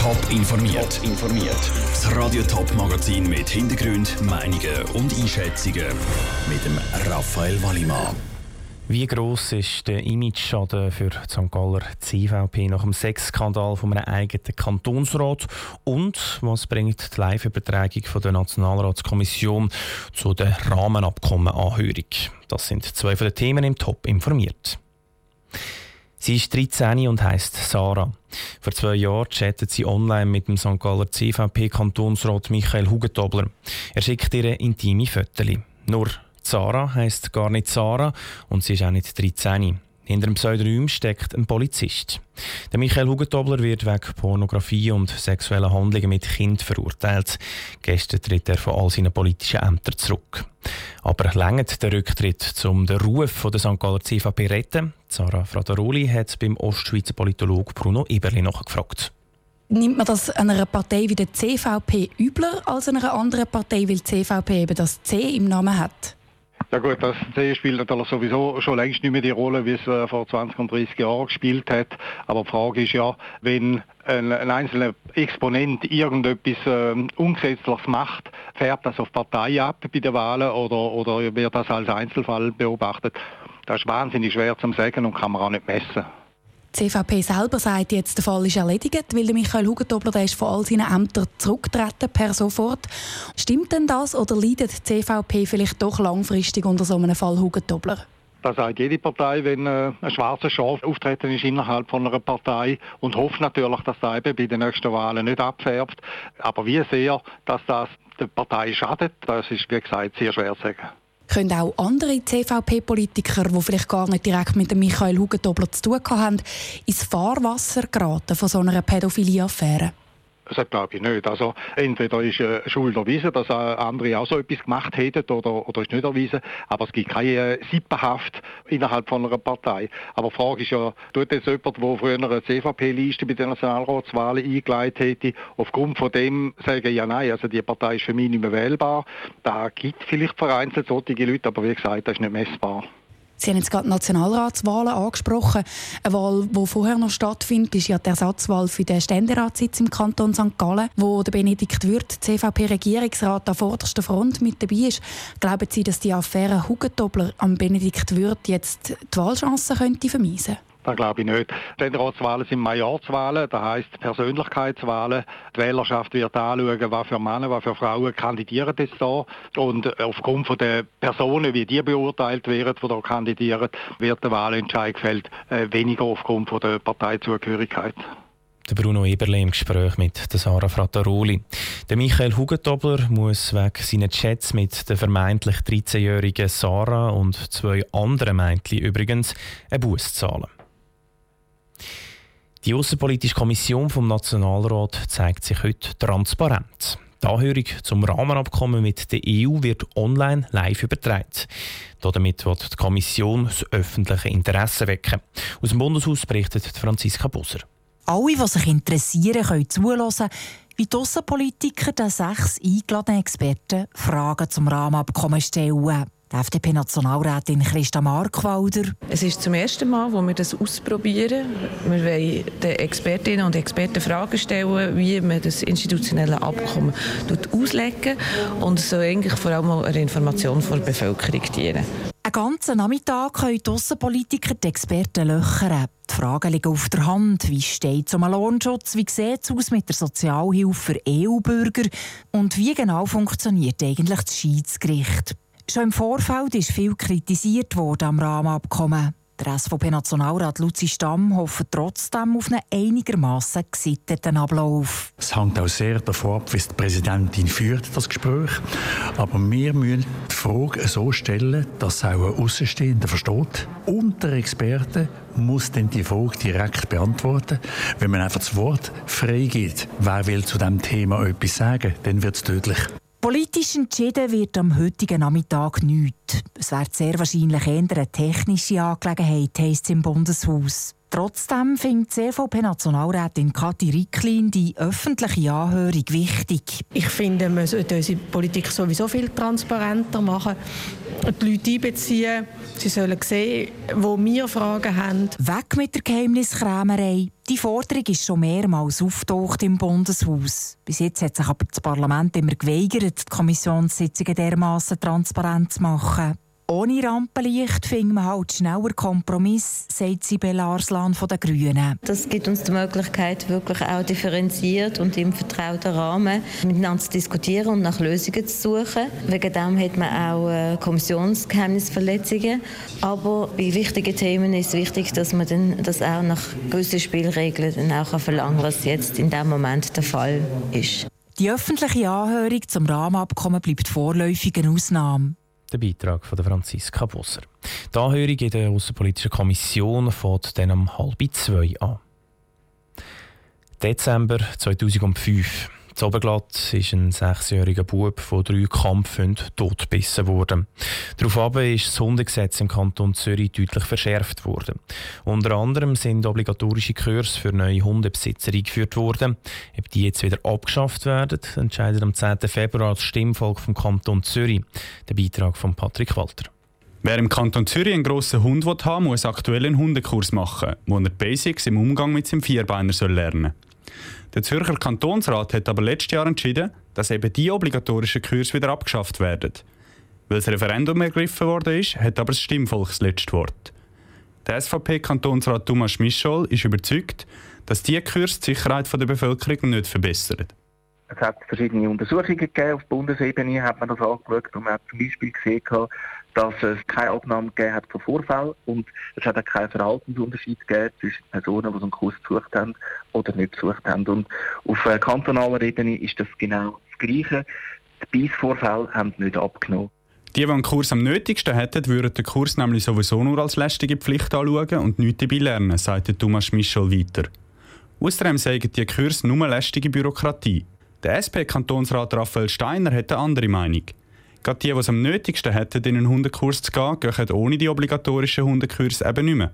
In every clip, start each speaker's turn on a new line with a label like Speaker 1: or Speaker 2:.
Speaker 1: Top informiert. informiert. Das Radio Top Magazin mit Hintergrund, Meinungen und Einschätzungen mit dem Raphael Wallimann.
Speaker 2: Wie groß ist der Image-Schaden für die St. Galler CVP nach dem Sexskandal von einem eigenen Kantonsrat? Und was bringt die Live-Übertragung der Nationalratskommission zu der Rahmenabkommenanhörung? Das sind zwei von den Themen im Top informiert. Sie ist 13 und heißt Sarah. Vor zwei Jahren chattet sie online mit dem St. Galler CVP-Kantonsrat Michael Hugentobler. Er schickt ihr intime Fotos. Nur Sarah heißt gar nicht Sarah und sie ist auch nicht 13. Hinter dem Pseudonym steckt ein Polizist. Der Michael Hugentobler wird wegen Pornografie und sexueller Handlungen mit Kind verurteilt. Gestern tritt er von all seinen politischen Ämtern zurück. Aber längert der Rücktritt, um den Ruf von der St. Galler CVP zu retten? Sarah Frateroli hat beim Ostschweizer Politologen Bruno Eberli nachgefragt.
Speaker 3: Nimmt man das einer Partei wie der CVP übler als einer anderen Partei, weil die CVP eben das C im Namen hat?
Speaker 4: Ja gut, das C spielt natürlich sowieso schon längst nicht mehr die Rolle, wie es äh, vor 20 und 30 Jahren gespielt hat. Aber die Frage ist ja, wenn ein, ein einzelner Exponent irgendetwas äh, Ungesetzliches macht, färbt das auf Partei ab bei den Wahlen oder, oder wird das als Einzelfall beobachtet? Das ist wahnsinnig schwer zu sagen und kann man auch nicht messen.
Speaker 3: Die CVP selber sagt jetzt, der Fall ist erledigt, weil der Michael Hugentobler der ist von all seinen Ämtern zurückgetreten per sofort. Stimmt denn das oder leidet die CVP vielleicht doch langfristig unter so einem Fall Hugentobler?
Speaker 4: Das sagt jede Partei, wenn äh, ein schwarzer Schaf auftreten ist innerhalb von einer Partei und hofft natürlich, dass das eben bei den nächsten Wahlen nicht abfärbt. Aber wie sehr, dass das der Partei schadet, das ist, wie gesagt, sehr schwer zu sagen
Speaker 3: können auch andere CVP-Politiker, die vielleicht gar nicht direkt mit Michael Hugentobler zu tun haben, ins Fahrwasser geraten von so einer Pädophilie-Affäre?
Speaker 4: Das glaube ich nicht. Also entweder ist äh, Schuld erwiesen, dass äh, andere auch so etwas gemacht hätten oder, oder ist nicht erwiesen, aber es gibt keine äh, Sippenhaft innerhalb von einer Partei. Aber die Frage ist ja, tut jetzt jemand, der früher eine CVP-Liste bei den Nationalratswahlen eingeleitet hätte, aufgrund von dem sagen, ja nein, also die Partei ist für mich nicht mehr wählbar. Da gibt vielleicht vereinzelt solche Leute, aber wie gesagt, das ist nicht messbar.
Speaker 3: Sie haben jetzt gerade Nationalratswahlen angesprochen. Eine Wahl, die vorher noch stattfindet, ist ja die Ersatzwahl für den Ständeratssitz im Kanton St. Gallen, wo der Benedikt Würth, CVP-Regierungsrat, an vorderster Front mit dabei ist. Glauben Sie, dass die Affäre Hugentobler am Benedikt Würth jetzt die Wahlchancen könnte vermeisen könnte?
Speaker 4: Das glaube ich nicht. Ständerratswahlen sind Majorswahlen, das heisst Persönlichkeitswahlen. Die Wählerschaft wird anschauen, was für Männer, was für Frauen kandidieren jetzt da. Und aufgrund von der Personen, wie die beurteilt werden, die da kandidieren, wird der Wahlentscheid gefällt, äh, weniger aufgrund von der Parteizugehörigkeit.
Speaker 2: Der Bruno Eberle im Gespräch mit Sarah Frattaroli. Der Michael Hugentobler muss wegen seiner Chats mit der vermeintlich 13-jährigen Sarah und zwei anderen Mädchen übrigens einen Buß zahlen. Die Außenpolitische Kommission vom Nationalrat zeigt sich heute transparent. Die Anhörung zum Rahmenabkommen mit der EU wird online live übertragen. Damit wird die Kommission das öffentliche Interesse wecken. Aus dem Bundeshaus berichtet Franziska Busser.
Speaker 5: Alle, die sich interessieren, können zulassen, wie die Außenpolitiker den sechs eingeladenen Experten Fragen zum Rahmenabkommen stellen. Die FDP-Nationalrätin Christa Markwalder.
Speaker 6: Es ist zum ersten Mal, wo wir das ausprobieren. Wir wollen den Expertinnen und Experten Fragen stellen, wie man das institutionelle Abkommen auslegen und es soll eigentlich vor allem einer Information der Bevölkerung dienen.
Speaker 5: Einen ganzen Nachmittag können die Aussenpolitiker die Experten löchern. Die Fragen liegen auf der Hand. Wie steht es um den Lohnschutz? Wie sieht es aus mit der Sozialhilfe für EU-Bürger? Und wie genau funktioniert eigentlich das Schiedsgericht? Schon im Vorfeld ist viel kritisiert worden am Rahmenabkommen. Der SVP-Nationalrat Luzi Stamm hofft trotzdem auf einen einigermaßen gesitteten Ablauf.
Speaker 7: Es hängt auch sehr davon ab, wie die Präsidentin führt, das Gespräch. Aber wir müssen die Frage so stellen, dass auch ein Außenstehender versteht. Und der Experte muss dann die Frage direkt beantworten. Wenn man einfach das Wort freigibt, wer will zu diesem Thema etwas sagen, dann wird es tödlich.
Speaker 5: Politisch entschieden wird am heutigen Nachmittag nichts. Es wird sehr wahrscheinlich eher eine technische Angelegenheit, heisst es im Bundeshaus. Trotzdem findet die CVP-Nationalrätin Kathi Ricklin die öffentliche Anhörung wichtig.
Speaker 8: Ich finde, man sollte unsere Politik sowieso viel transparenter machen, die Leute einbeziehen. Sie sollen sehen, wo wir Fragen haben.
Speaker 5: Weg mit der Geheimniskrämerei. Die Forderung ist schon mehrmals auftaucht im Bundeshaus. Bis jetzt hat sich aber das Parlament immer geweigert, die Kommissionssitzungen dermaßen transparent zu machen. Ohne Rampenlicht finden wir halt schneller Kompromiss, sagt Sibel Arslan von den Grünen.
Speaker 9: Das gibt uns die Möglichkeit, wirklich auch differenziert und im vertrauten Rahmen miteinander zu diskutieren und nach Lösungen zu suchen. Wegen dem hat man auch äh, Kommissionsgeheimnisverletzungen. Aber bei wichtigen Themen ist es wichtig, dass man dann das auch nach gewissen Spielregeln dann auch verlangen kann, was jetzt in diesem Moment der Fall ist.
Speaker 5: Die öffentliche Anhörung zum Rahmenabkommen bleibt vorläufig eine Ausnahme.
Speaker 2: Der Beitrag von Franziska Busser. Die Anhörung in der Außenpolitischen Kommission fängt dann um halb zwei an. Dezember 2005. In Oberglatt ist ein sechsjähriger Bub von drei Kampfhunden totgebissen worden. Daraufhin ist das Hundegesetz im Kanton Zürich deutlich verschärft worden. Unter anderem sind obligatorische Kurse für neue Hundebesitzer eingeführt worden. Ob die jetzt wieder abgeschafft werden, entscheidet am 10. Februar das Stimmvolk vom Kanton Zürich. Der Beitrag von Patrick Walter.
Speaker 10: Wer im Kanton Zürich einen grossen Hund haben will, muss aktuell einen Hundekurs machen, wo er die Basics im Umgang mit seinem Vierbeiner lernen soll. Der Zürcher Kantonsrat hat aber letztes Jahr entschieden, dass eben die obligatorischen Kurse wieder abgeschafft werden. Weil das Referendum ergriffen worden ist, hat aber das Stimmvolk das letzte Wort. Der SVP-Kantonsrat Thomas Mischol ist überzeugt, dass diese Kurse die Sicherheit der Bevölkerung nicht verbessern.
Speaker 11: Es hat verschiedene Untersuchungen gegeben. Auf Bundesebene hat man das angeschaut und man hat zum Beispiel gesehen, dass es keine Abnahme gegeben hat von Vorfällen und es hat auch keinen Verhaltensunterschied gegeben zwischen Personen, die so einen Kurs besucht haben oder nicht besucht haben. Und auf äh, kantonaler Ebene ist das genau das Gleiche. Die Beißvorfälle haben nicht abgenommen.
Speaker 10: Die, die einen Kurs am nötigsten hätten, würden den Kurs nämlich sowieso nur als lästige Pflicht anschauen und nichts dabei lernen, sagte Thomas Michel weiter. Außerdem sagen die Kurse nur lästige Bürokratie. Der SP-Kantonsrat Raphael Steiner hat eine andere Meinung. Gerade die, die es am nötigsten hätten, in einen Hundekurs zu gehen, gehen ohne die obligatorischen Hundekurse eben nicht mehr.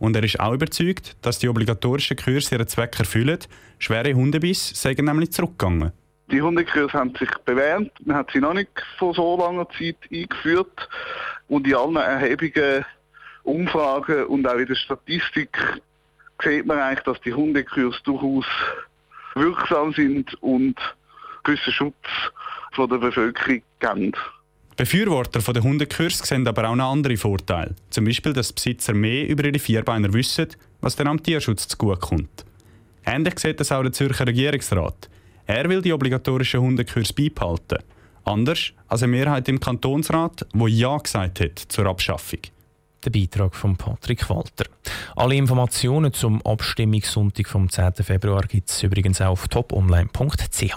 Speaker 10: Und er ist auch überzeugt, dass die obligatorischen Kurse ihren Zweck erfüllen. Schwere Hundebiss seien nämlich zurückgegangen.
Speaker 12: Die Hundekurse haben sich bewährt. Man hat sie noch nicht vor so langer Zeit eingeführt. Und in allen Erhebungen, Umfragen und auch in der Statistik sieht man eigentlich, dass die Hundekurse durchaus wirksam sind und gewissen Schutz von der Bevölkerung geben.
Speaker 10: Befürworter der Hundekurs sehen aber auch noch andere Vorteile. Zum Beispiel, dass Besitzer mehr über ihre Vierbeiner wissen, was dann am Tierschutz zugutekommt. Ähnlich sieht das auch der Zürcher Regierungsrat. Er will die obligatorischen Hundekurs beibehalten. Anders als eine Mehrheit im Kantonsrat, wo Ja gesagt hat zur Abschaffung.
Speaker 2: Der Beitrag von Patrick Walter. Alle Informationen zum Abstimmungssonntag vom 10. Februar gibt es übrigens auch auf toponline.ch.